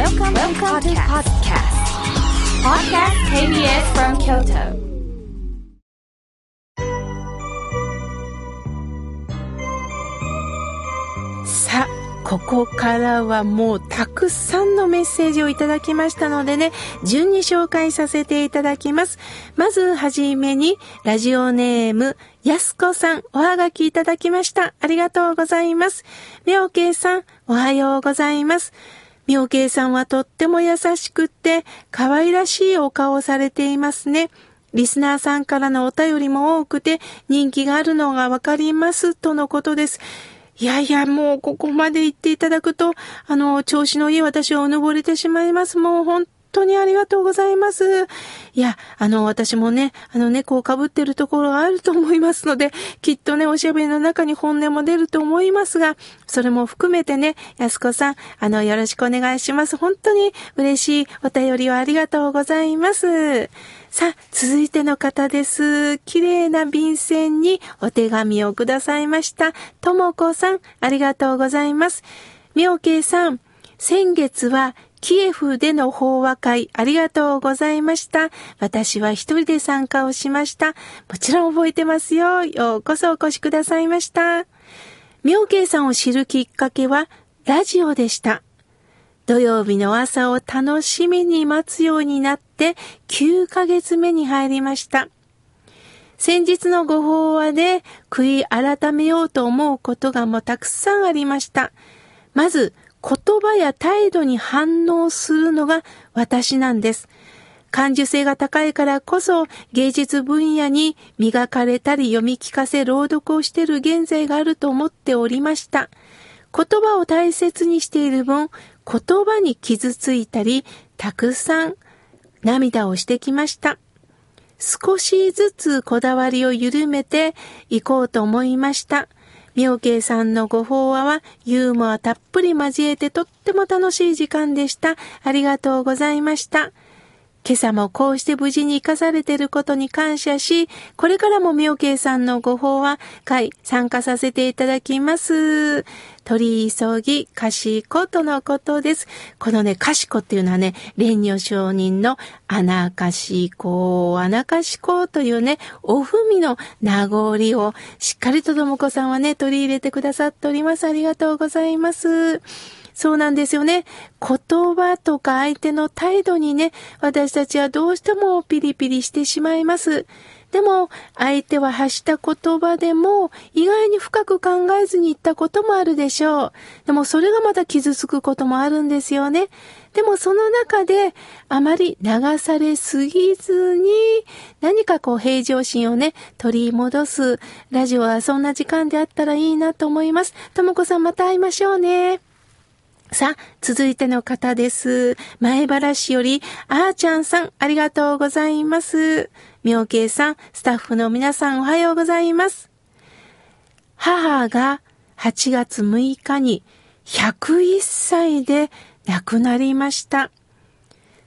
Welcome, to podcast. Podcast KBS from Kyoto. さあ、ここからはもうたくさんのメッセージをいただきましたのでね、順に紹介させていただきます。まずはじめに、ラジオネーム、やすこさん、おはがきいただきました。ありがとうございます。みょうけいさん、おはようございます。みょうけいさんはとっても優しくって、可愛らしいお顔をされていますね。リスナーさんからのお便りも多くて人気があるのがわかりますとのことです。いやいや、もうここまで言っていただくと、あの、調子のいい私はお登れてしまいます。もう本当にありがとうございます。いや、あの、私もね、あの猫をかぶってるところがあると思いますので、きっとね、おしゃべりの中に本音も出ると思いますが、それも含めてね、安子さん、あの、よろしくお願いします。本当に嬉しいお便りをありがとうございます。さあ、続いての方です。綺麗な便箋にお手紙をくださいました。ともこさん、ありがとうございます。みょうけいさん、先月はキエフでの法話会ありがとうございました。私は一人で参加をしました。もちろん覚えてますよ。ようこそお越しくださいました。妙慶さんを知るきっかけはラジオでした。土曜日の朝を楽しみに待つようになって9ヶ月目に入りました。先日のご法話で悔い改めようと思うことがもうたくさんありました。まず、言葉や態度に反応するのが私なんです。感受性が高いからこそ芸術分野に磨かれたり読み聞かせ朗読をしている現在があると思っておりました。言葉を大切にしている分、言葉に傷ついたり、たくさん涙をしてきました。少しずつこだわりを緩めていこうと思いました。妙慶さんのご法話はユーモアたっぷり交えてとっても楽しい時間でした。ありがとうございました。今朝もこうして無事に生かされていることに感謝し、これからも妙慶さんのご法話会参加させていただきます。取り急ぎ、かしことのことです。このね、かしこっていうのはね、蓮如上人の穴かしこ、穴かしこというね、おふみの名残をしっかりとともこさんはね、取り入れてくださっております。ありがとうございます。そうなんですよね。言葉とか相手の態度にね、私たちはどうしてもピリピリしてしまいます。でも、相手は発した言葉でも、意外に深く考えずに言ったこともあるでしょう。でも、それがまた傷つくこともあるんですよね。でも、その中で、あまり流されすぎずに、何かこう、平常心をね、取り戻す。ラジオはそんな時間であったらいいなと思います。ともこさん、また会いましょうね。さあ、続いての方です。前原市より、あーちゃんさん、ありがとうございます。妙慶さん、スタッフの皆さん、おはようございます。母が8月6日に101歳で亡くなりました。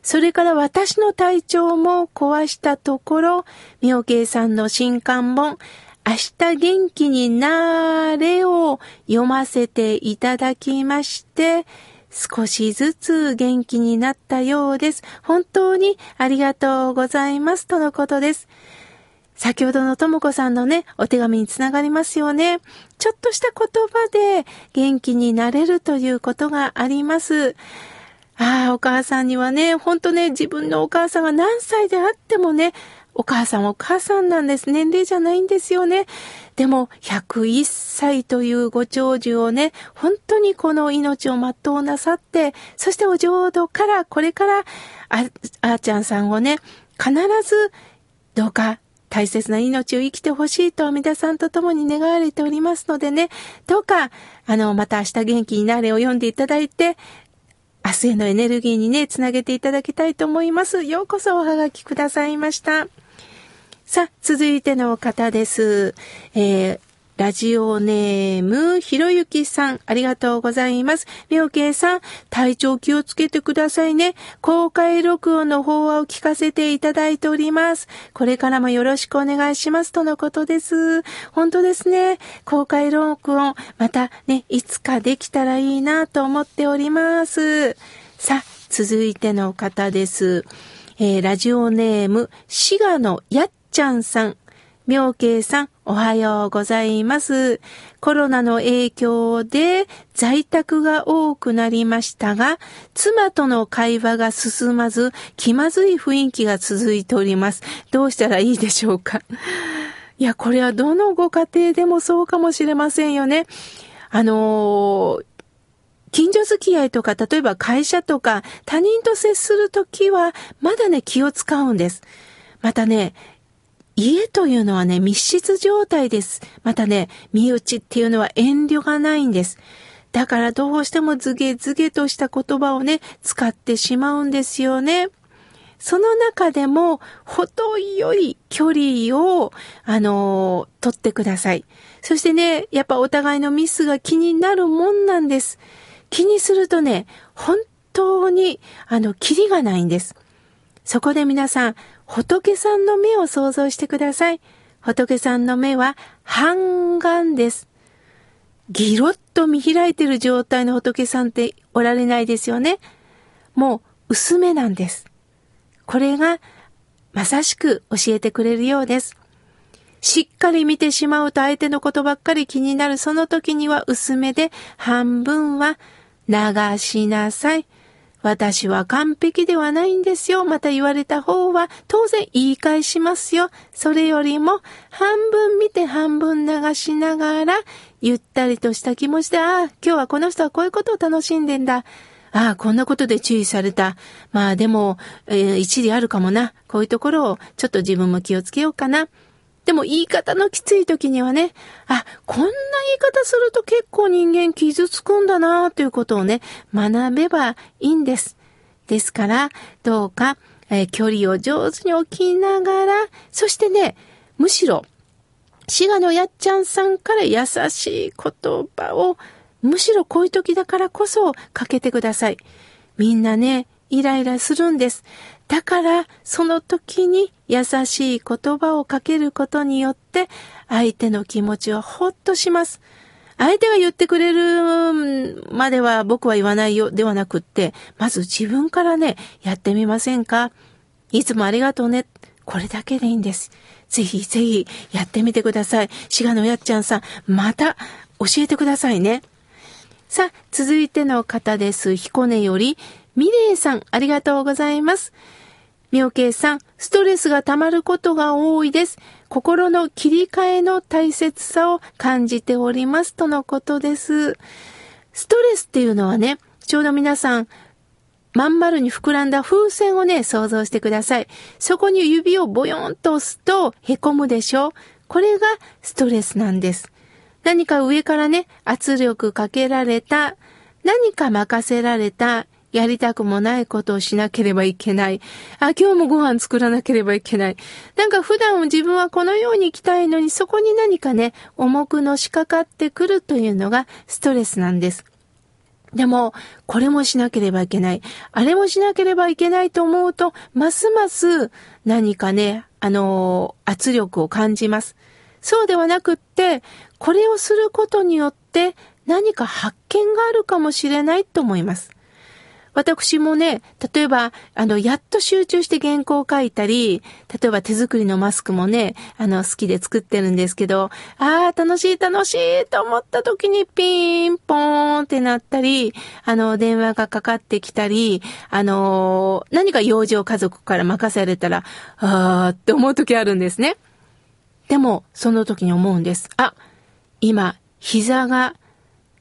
それから私の体調も壊したところ、妙慶さんの新刊本、明日元気になれを読ませていただきまして、少しずつ元気になったようです。本当にありがとうございます。とのことです。先ほどのともこさんのね、お手紙につながりますよね。ちょっとした言葉で元気になれるということがあります。ああ、お母さんにはね、ほんとね、自分のお母さんが何歳であってもね、お母さんお母さんなんです。年齢じゃないんですよね。でも、101歳というご長寿をね、本当にこの命を全うなさって、そしてお浄土からこれから、あ、あーちゃんさんをね、必ず、どうか大切な命を生きてほしいと阿弥陀さんと共に願われておりますのでね、どうか、あの、また明日元気になれを読んでいただいて、明日へのエネルギーにね、つなげていただきたいと思います。ようこそおはがきくださいました。さあ、続いての方です。えーラジオネーム、ひろゆきさん、ありがとうございます。みょうけいさん、体調気をつけてくださいね。公開録音の法話を聞かせていただいております。これからもよろしくお願いします。とのことです。本当ですね。公開録音、またね、いつかできたらいいなと思っております。さあ、続いての方です。えーラジオネーム、滋賀のやっちゃんさん。妙慶さん、おはようございます。コロナの影響で在宅が多くなりましたが、妻との会話が進まず、気まずい雰囲気が続いております。どうしたらいいでしょうか？いや、これはどのご家庭でもそうかもしれませんよね。あのー近所付き合いとか、例えば会社とか、他人と接するときは、まだね、気を使うんです。またね、家というのはね、密室状態です。またね、身内っていうのは遠慮がないんです。だからどうしてもズゲズゲとした言葉をね、使ってしまうんですよね。その中でも、程よい距離を、あのー取ってください。そしてね、やっぱお互いのミスが気になるもんなんです。気にするとね、本当に、あの、キリがないんです。そこで皆さん、仏さんの目を想像してください。仏さんの目は半眼です。ギロッと見開いてる状態の仏さんっておられないですよね。もう薄めなんです。これがまさしく教えてくれるようです。しっかり見てしまうと相手のことばっかり気になるその時には薄めで半分は流しなさい。私は完璧ではないんですよ。また言われた方は当然言い返しますよ。それよりも半分見て半分流しながらゆったりとした気持ちで、ああ、今日はこの人はこういうことを楽しんでんだ。ああ、こんなことで注意された。まあでも、えー一理あるかもな。こういうところをちょっと自分も気をつけようかな。でも言い方のきつい時にはね、あ、こんな言い方すると結構人間傷つくんだなということをね、学べばいいんです。ですから、どうか、えー距離を上手に置きながら、そしてね、むしろ、滋賀のやっちゃんさんから優しい言葉を、むしろこういう時だからこそかけてください。みんなね、イライラするんです。だから、その時に優しい言葉をかけることによって、相手の気持ちはほっとします。相手が言ってくれるまでは僕は言わないよではなくって、まず自分からね、やってみませんか？いつもありがとうね。これだけでいいんです。ぜひぜひやってみてください。滋賀のやっちゃんさん、また教えてくださいね。さあ、続いての方です。彦根より、ミレイさん、ありがとうございます。妙慶さん、ストレスが溜まることが多いです。心の切り替えの大切さを感じております。とのことです。ストレスっていうのはね、ちょうど皆さん、まん丸に膨らんだ風船をね、想像してください。そこに指をボヨンと押すと、へこむでしょうこれがストレスなんです。何か上からね、圧力かけられた、何か任せられた、やりたくもないことをしなければいけない。あ、今日もご飯作らなければいけない。なんか普段自分はこのように生きたいのに、そこに何かね、重くのしかかってくるというのがストレスなんです。でも、これもしなければいけない。あれもしなければいけないと思うと、ますます何かね、あのー圧力を感じます。そうではなくって、これをすることによって何か発見があるかもしれないと思います。私もね、例えば、あの、やっと集中して原稿を書いたり、例えば手作りのマスクもね、あの、好きで作ってるんですけど、ああ、楽しい楽しいと思った時にピンポーンってなったり、あの、電話がかかってきたり、あの何か用事を家族から任されたら、あーって思う時あるんですね。でも、その時に思うんです。あ、今、膝が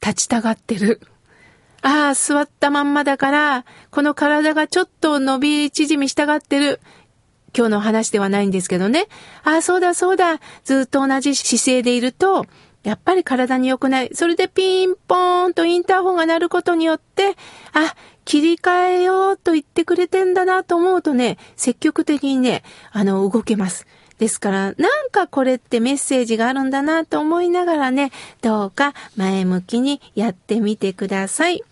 立ちたがってる。ああ、座ったまんまだから、この体がちょっと伸び縮みしたがってる。今日の話ではないんですけどね。ああ、そうだそうだ。ずっと同じ姿勢でいると、やっぱり体に良くない。それでピンポーンとインターホンが鳴ることによって、あ、切り替えようと言ってくれてんだなと思うとね、積極的にね、あの、動けます。ですから、なんかこれってメッセージがあるんだなと思いながらね、どうか前向きにやってみてください。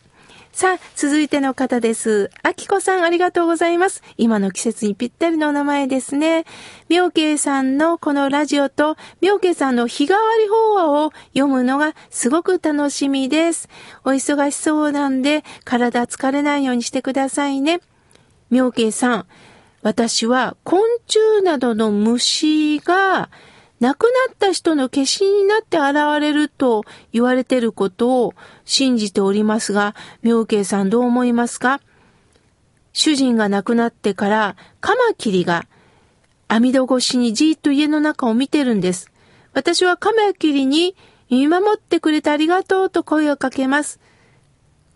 さあ、続いての方です。あきこさん、ありがとうございます。今の季節にぴったりのお名前ですね。妙慶さんのこのラジオと、妙慶さんの日替わり法話を読むのがすごく楽しみです。お忙しそうなんで、体疲れないようにしてくださいね。妙慶さん、私は昆虫などの虫が亡くなった人の化身になって現れると言われていることを信じておりますが、妙慶さんどう思いますか？主人が亡くなってからカマキリが網戸越しにじーっと家の中を見てるんです。私はカマキリに見守ってくれてありがとうと声をかけます。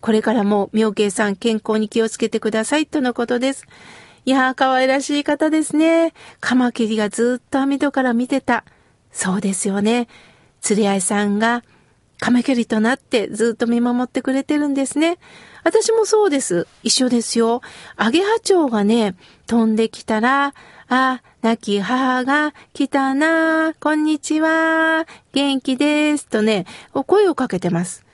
これからも妙慶さん健康に気をつけてくださいとのことです。いやー、可愛らしい方ですね。カマキリがずっと網戸から見てた。そうですよね。釣り合いさんがカマキリとなってずっと見守ってくれてるんですね。私もそうです。一緒ですよ。アゲハチョウがね、飛んできたら、あ、亡き母が来たな、こんにちは、元気です、とね、声をかけてます。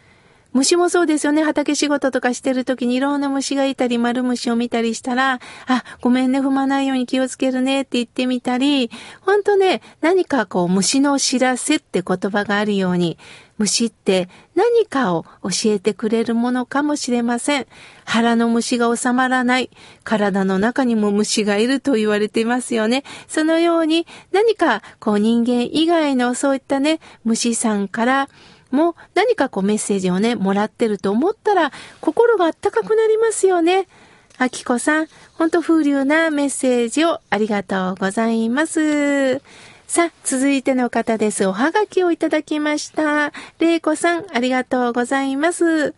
虫もそうですよね。畑仕事とかしてる時にいろんな虫がいたり、丸虫を見たりしたら、あ、ごめんね、踏まないように気をつけるねって言ってみたり、ほんとね、何かこう虫の知らせって言葉があるように、虫って何かを教えてくれるものかもしれません。腹の虫が収まらない。体の中にも虫がいると言われていますよね。そのように何かこう人間以外のそういったね、虫さんからも何かこうメッセージをね、もらってると思ったら、心があったかくなりますよね。あきこさん、ほんと風流なメッセージをありがとうございます。さあ、続いての方です。おはがきをいただきました。れいこさん、ありがとうございます。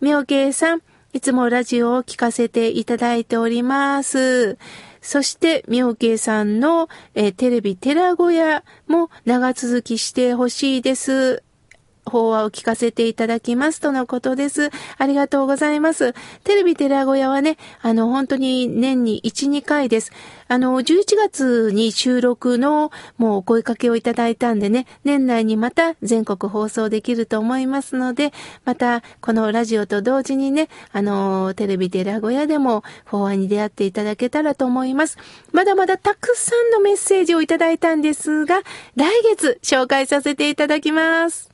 みょうけいさん、いつもラジオを聞かせていただいております。そして、みょうけいさんの、えテレビ寺小屋も長続きしてほしいです。法話を聞かせていただきますとのことです。ありがとうございます。テレビ寺小屋はね、あの、本当に年に1、2回です。あの、11月に収録のもうお声かけをいただいたんでね、年内にまた全国放送できると思いますので、またこのラジオと同時にね、あの、テレビ寺小屋でも法話に出会っていただけたらと思います。まだまだたくさんのメッセージをいただいたんですが、来月紹介させていただきます。